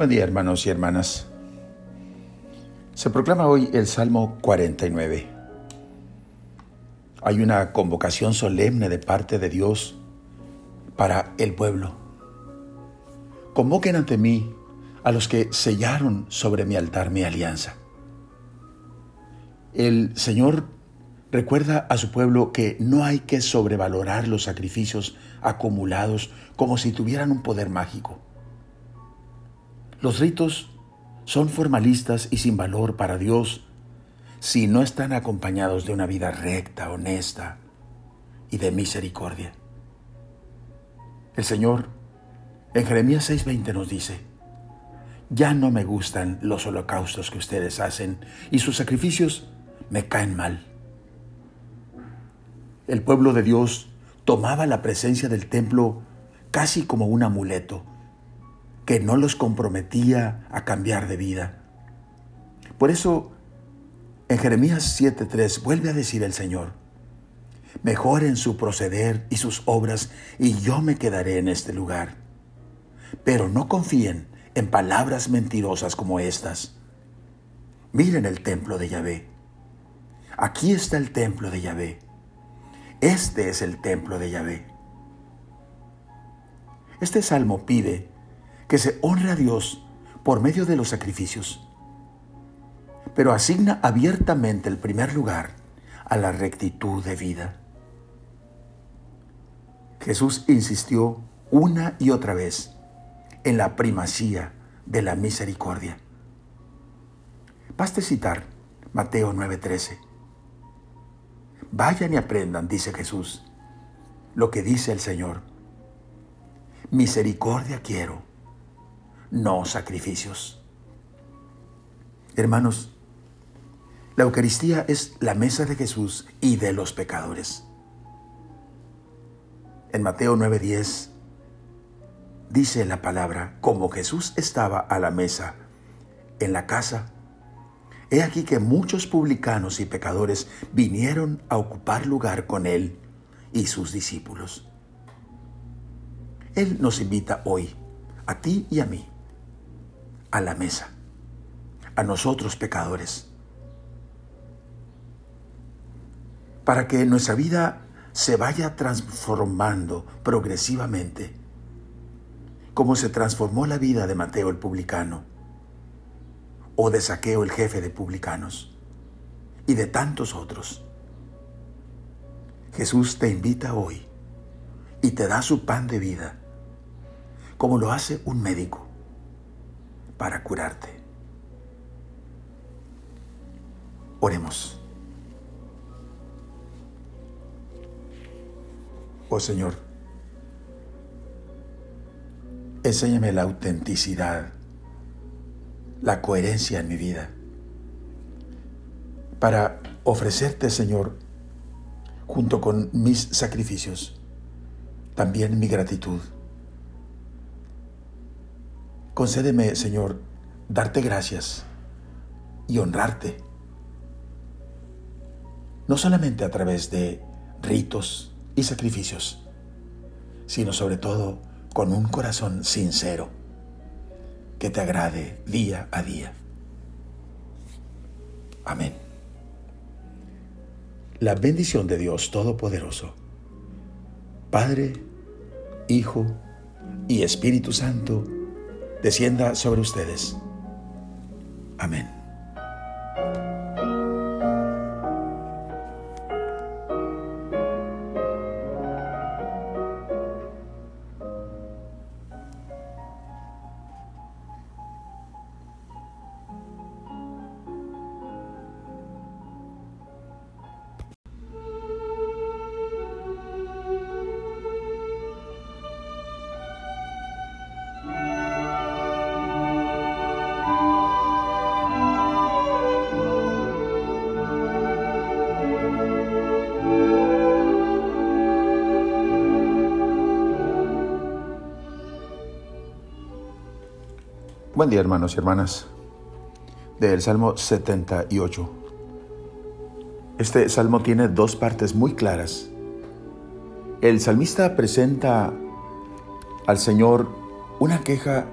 Buen día hermanos y hermanas. Se proclama hoy el Salmo 49. Hay una convocación solemne de parte de Dios para el pueblo. Convoquen ante mí a los que sellaron sobre mi altar mi alianza. El Señor recuerda a su pueblo que no hay que sobrevalorar los sacrificios acumulados como si tuvieran un poder mágico. Los ritos son formalistas y sin valor para Dios si no están acompañados de una vida recta, honesta y de misericordia. El Señor en Jeremías 6:20 nos dice, ya no me gustan los holocaustos que ustedes hacen y sus sacrificios me caen mal. El pueblo de Dios tomaba la presencia del templo casi como un amuleto que no los comprometía a cambiar de vida. Por eso, en Jeremías 7:3 vuelve a decir el Señor, mejoren su proceder y sus obras y yo me quedaré en este lugar. Pero no confíen en palabras mentirosas como estas. Miren el templo de Yahvé. Aquí está el templo de Yahvé. Este es el templo de Yahvé. Este salmo pide que se honre a Dios por medio de los sacrificios, pero asigna abiertamente el primer lugar a la rectitud de vida. Jesús insistió una y otra vez en la primacía de la misericordia. Baste citar Mateo 9:13. Vayan y aprendan, dice Jesús, lo que dice el Señor. Misericordia quiero no sacrificios. Hermanos, la Eucaristía es la mesa de Jesús y de los pecadores. En Mateo 9:10 dice la palabra, como Jesús estaba a la mesa en la casa, he aquí que muchos publicanos y pecadores vinieron a ocupar lugar con él y sus discípulos. Él nos invita hoy, a ti y a mí, a la mesa, a nosotros pecadores, para que nuestra vida se vaya transformando progresivamente, como se transformó la vida de Mateo el publicano, o de Saqueo el jefe de publicanos, y de tantos otros. Jesús te invita hoy y te da su pan de vida, como lo hace un médico para curarte. Oremos. Oh Señor, enséñame la autenticidad, la coherencia en mi vida, para ofrecerte, Señor, junto con mis sacrificios, también mi gratitud Concédeme, Señor, darte gracias y honrarte, no solamente a través de ritos y sacrificios, sino sobre todo con un corazón sincero que te agrade día a día. Amén. La bendición de Dios Todopoderoso, Padre, Hijo y Espíritu Santo, descienda sobre ustedes. Amén. Buen día hermanos y hermanas del Salmo 78. Este salmo tiene dos partes muy claras. El salmista presenta al Señor una queja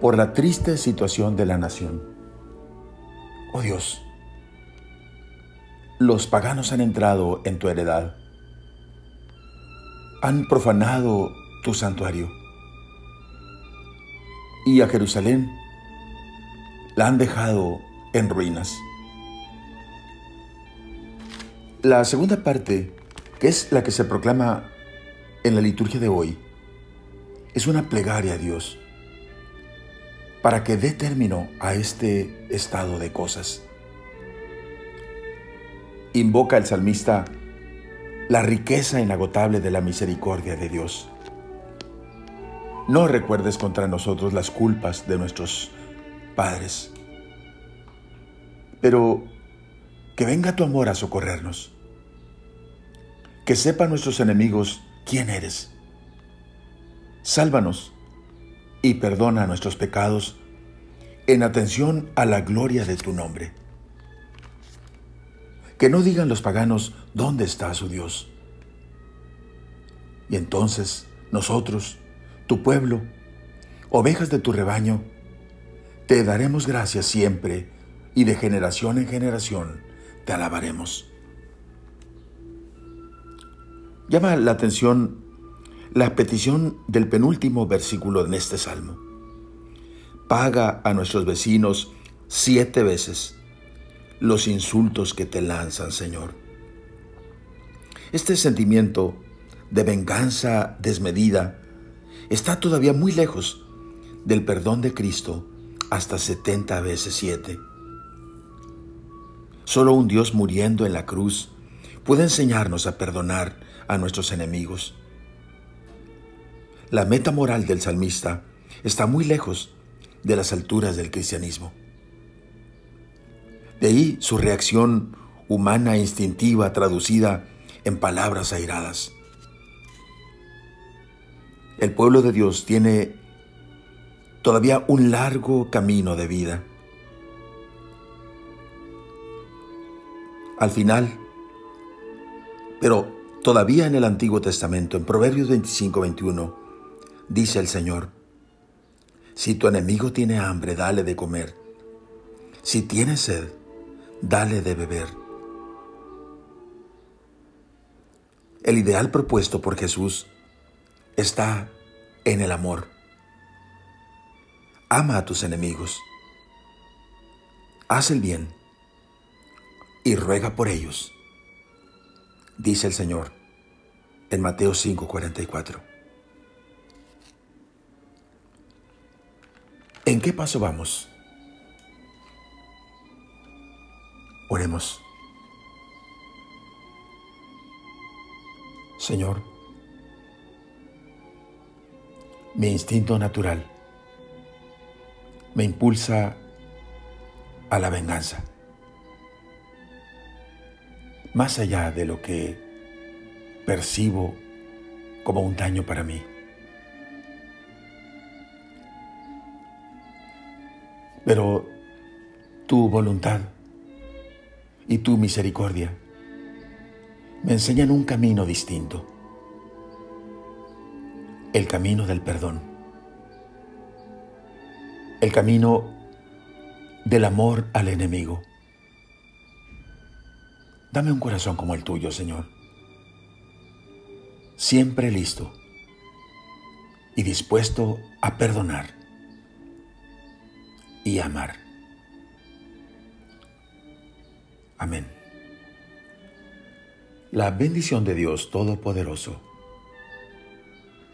por la triste situación de la nación. Oh Dios, los paganos han entrado en tu heredad, han profanado tu santuario y a Jerusalén la han dejado en ruinas. La segunda parte, que es la que se proclama en la liturgia de hoy, es una plegaria a Dios para que dé término a este estado de cosas. Invoca el salmista la riqueza inagotable de la misericordia de Dios. No recuerdes contra nosotros las culpas de nuestros padres, pero que venga tu amor a socorrernos. Que sepan nuestros enemigos quién eres. Sálvanos y perdona nuestros pecados en atención a la gloria de tu nombre. Que no digan los paganos dónde está su Dios. Y entonces nosotros, tu pueblo, ovejas de tu rebaño, te daremos gracias siempre y de generación en generación te alabaremos. Llama la atención la petición del penúltimo versículo en este salmo. Paga a nuestros vecinos siete veces los insultos que te lanzan, Señor. Este sentimiento de venganza desmedida está todavía muy lejos del perdón de Cristo hasta 70 veces siete. Solo un Dios muriendo en la cruz puede enseñarnos a perdonar a nuestros enemigos. La meta moral del salmista está muy lejos de las alturas del cristianismo. De ahí su reacción humana e instintiva traducida en palabras airadas. El pueblo de Dios tiene todavía un largo camino de vida. Al final, pero todavía en el Antiguo Testamento, en Proverbios 25, 21, dice el Señor, si tu enemigo tiene hambre, dale de comer. Si tiene sed, dale de beber. El ideal propuesto por Jesús está en el amor. Ama a tus enemigos. Haz el bien y ruega por ellos, dice el Señor en Mateo 5:44. ¿En qué paso vamos? Oremos. Señor, mi instinto natural. Me impulsa a la venganza, más allá de lo que percibo como un daño para mí. Pero tu voluntad y tu misericordia me enseñan un camino distinto, el camino del perdón, el camino del amor al enemigo. Dame un corazón como el tuyo, Señor, siempre listo y dispuesto a perdonar y amar. Amén. La bendición de Dios Todopoderoso,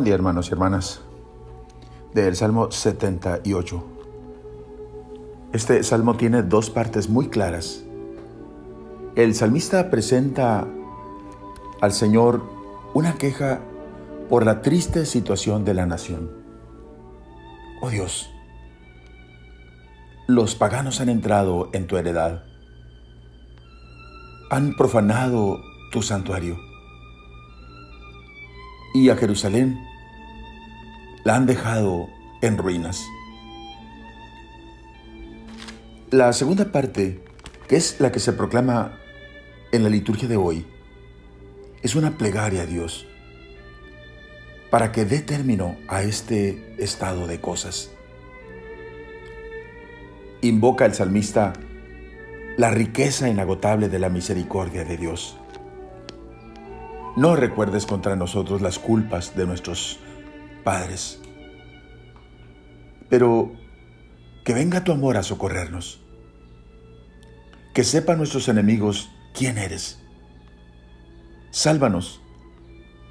Buen hermanos y hermanas del Salmo 78. Este salmo tiene dos partes muy claras. El salmista presenta al Señor una queja por la triste situación de la nación. Oh Dios, los paganos han entrado en tu heredad, han profanado tu santuario y a Jerusalén la han dejado en ruinas. La segunda parte, que es la que se proclama en la liturgia de hoy, es una plegaria a Dios para que dé término a este estado de cosas. Invoca el salmista la riqueza inagotable de la misericordia de Dios. No recuerdes contra nosotros las culpas de nuestros padres, pero que venga tu amor a socorrernos. Que sepan nuestros enemigos quién eres. Sálvanos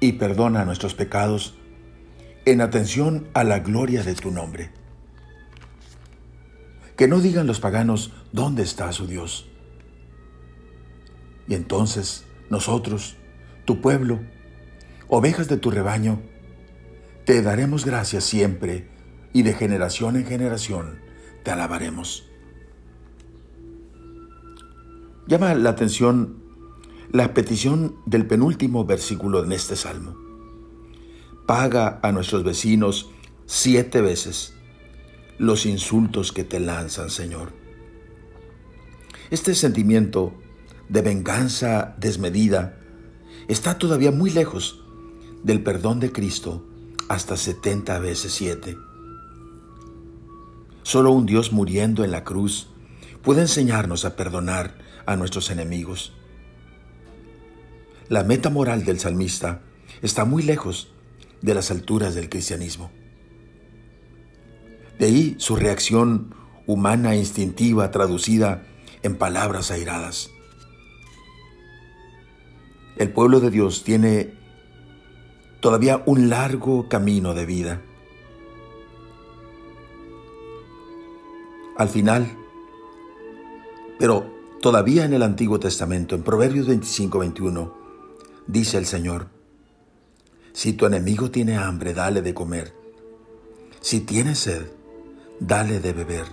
y perdona nuestros pecados en atención a la gloria de tu nombre. Que no digan los paganos dónde está su Dios. Y entonces nosotros, tu pueblo, ovejas de tu rebaño, te daremos gracias siempre y de generación en generación te alabaremos. Llama la atención la petición del penúltimo versículo en este salmo. Paga a nuestros vecinos siete veces los insultos que te lanzan, Señor. Este sentimiento de venganza desmedida está todavía muy lejos del perdón de Cristo hasta 70 veces siete. Solo un Dios muriendo en la cruz puede enseñarnos a perdonar a nuestros enemigos. La meta moral del salmista está muy lejos de las alturas del cristianismo. De ahí su reacción humana e instintiva traducida en palabras airadas. El pueblo de Dios tiene todavía un largo camino de vida. Al final, pero todavía en el Antiguo Testamento, en Proverbios 25-21, Dice el Señor, si tu enemigo tiene hambre, dale de comer. Si tiene sed, dale de beber.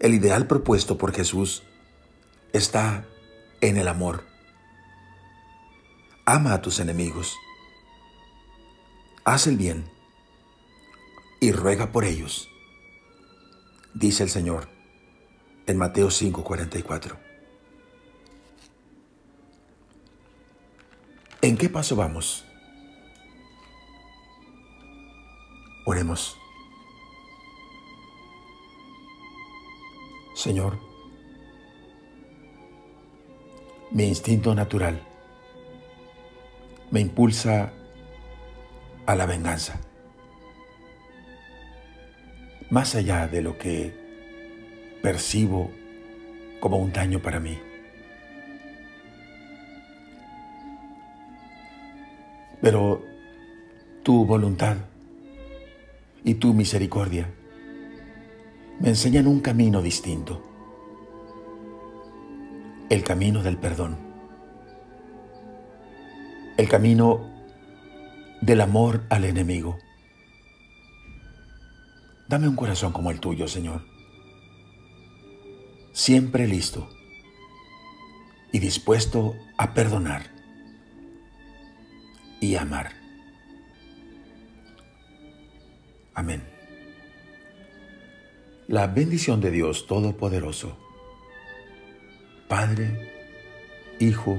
El ideal propuesto por Jesús está en el amor. Ama a tus enemigos. Haz el bien y ruega por ellos, dice el Señor en Mateo 5:44. ¿En qué paso vamos? Oremos. Señor, mi instinto natural me impulsa a la venganza, más allá de lo que percibo como un daño para mí. Pero tu voluntad y tu misericordia me enseñan un camino distinto, el camino del perdón, el camino del amor al enemigo. Dame un corazón como el tuyo, Señor, siempre listo y dispuesto a perdonar y amar. Amén. La bendición de Dios Todopoderoso, Padre, Hijo